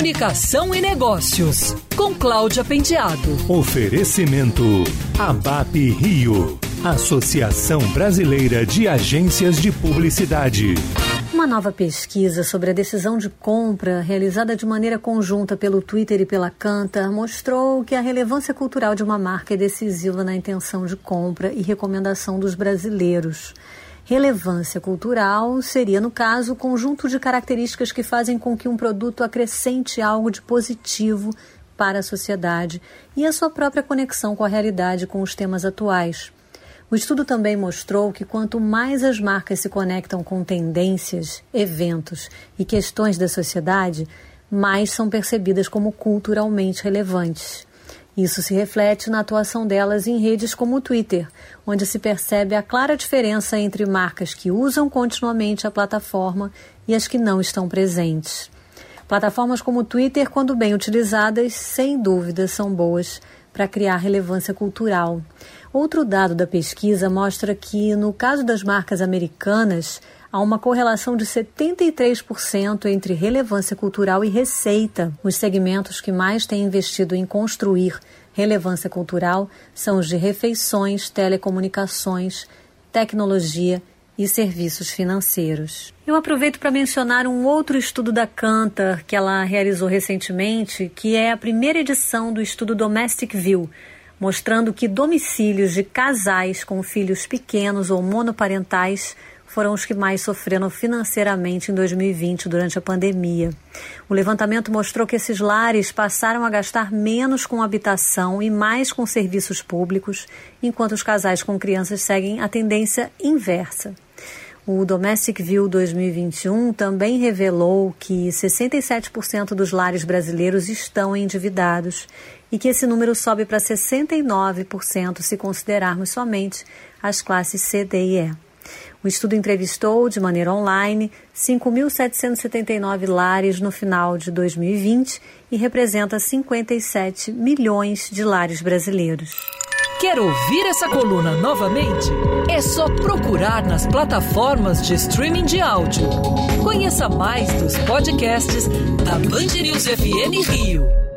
Comunicação e Negócios, com Cláudia Pendiado. Oferecimento ABAP Rio, Associação Brasileira de Agências de Publicidade. Uma nova pesquisa sobre a decisão de compra, realizada de maneira conjunta pelo Twitter e pela Cantar, mostrou que a relevância cultural de uma marca é decisiva na intenção de compra e recomendação dos brasileiros. Relevância cultural seria, no caso, o conjunto de características que fazem com que um produto acrescente algo de positivo para a sociedade e a sua própria conexão com a realidade com os temas atuais. O estudo também mostrou que quanto mais as marcas se conectam com tendências, eventos e questões da sociedade, mais são percebidas como culturalmente relevantes. Isso se reflete na atuação delas em redes como o Twitter, onde se percebe a clara diferença entre marcas que usam continuamente a plataforma e as que não estão presentes. Plataformas como o Twitter, quando bem utilizadas, sem dúvida são boas para criar relevância cultural. Outro dado da pesquisa mostra que, no caso das marcas americanas, há uma correlação de 73% entre relevância cultural e receita. Os segmentos que mais têm investido em construir relevância cultural são os de refeições, telecomunicações, tecnologia e serviços financeiros. Eu aproveito para mencionar um outro estudo da Cantor que ela realizou recentemente, que é a primeira edição do estudo Domestic View, mostrando que domicílios de casais com filhos pequenos ou monoparentais foram os que mais sofreram financeiramente em 2020 durante a pandemia. O levantamento mostrou que esses lares passaram a gastar menos com habitação e mais com serviços públicos, enquanto os casais com crianças seguem a tendência inversa. O Domestic View 2021 também revelou que 67% dos lares brasileiros estão endividados e que esse número sobe para 69% se considerarmos somente as classes C, D e E. O estudo entrevistou, de maneira online, 5.779 lares no final de 2020 e representa 57 milhões de lares brasileiros. Quer ouvir essa coluna novamente? É só procurar nas plataformas de streaming de áudio. Conheça mais dos podcasts da Band News FM Rio.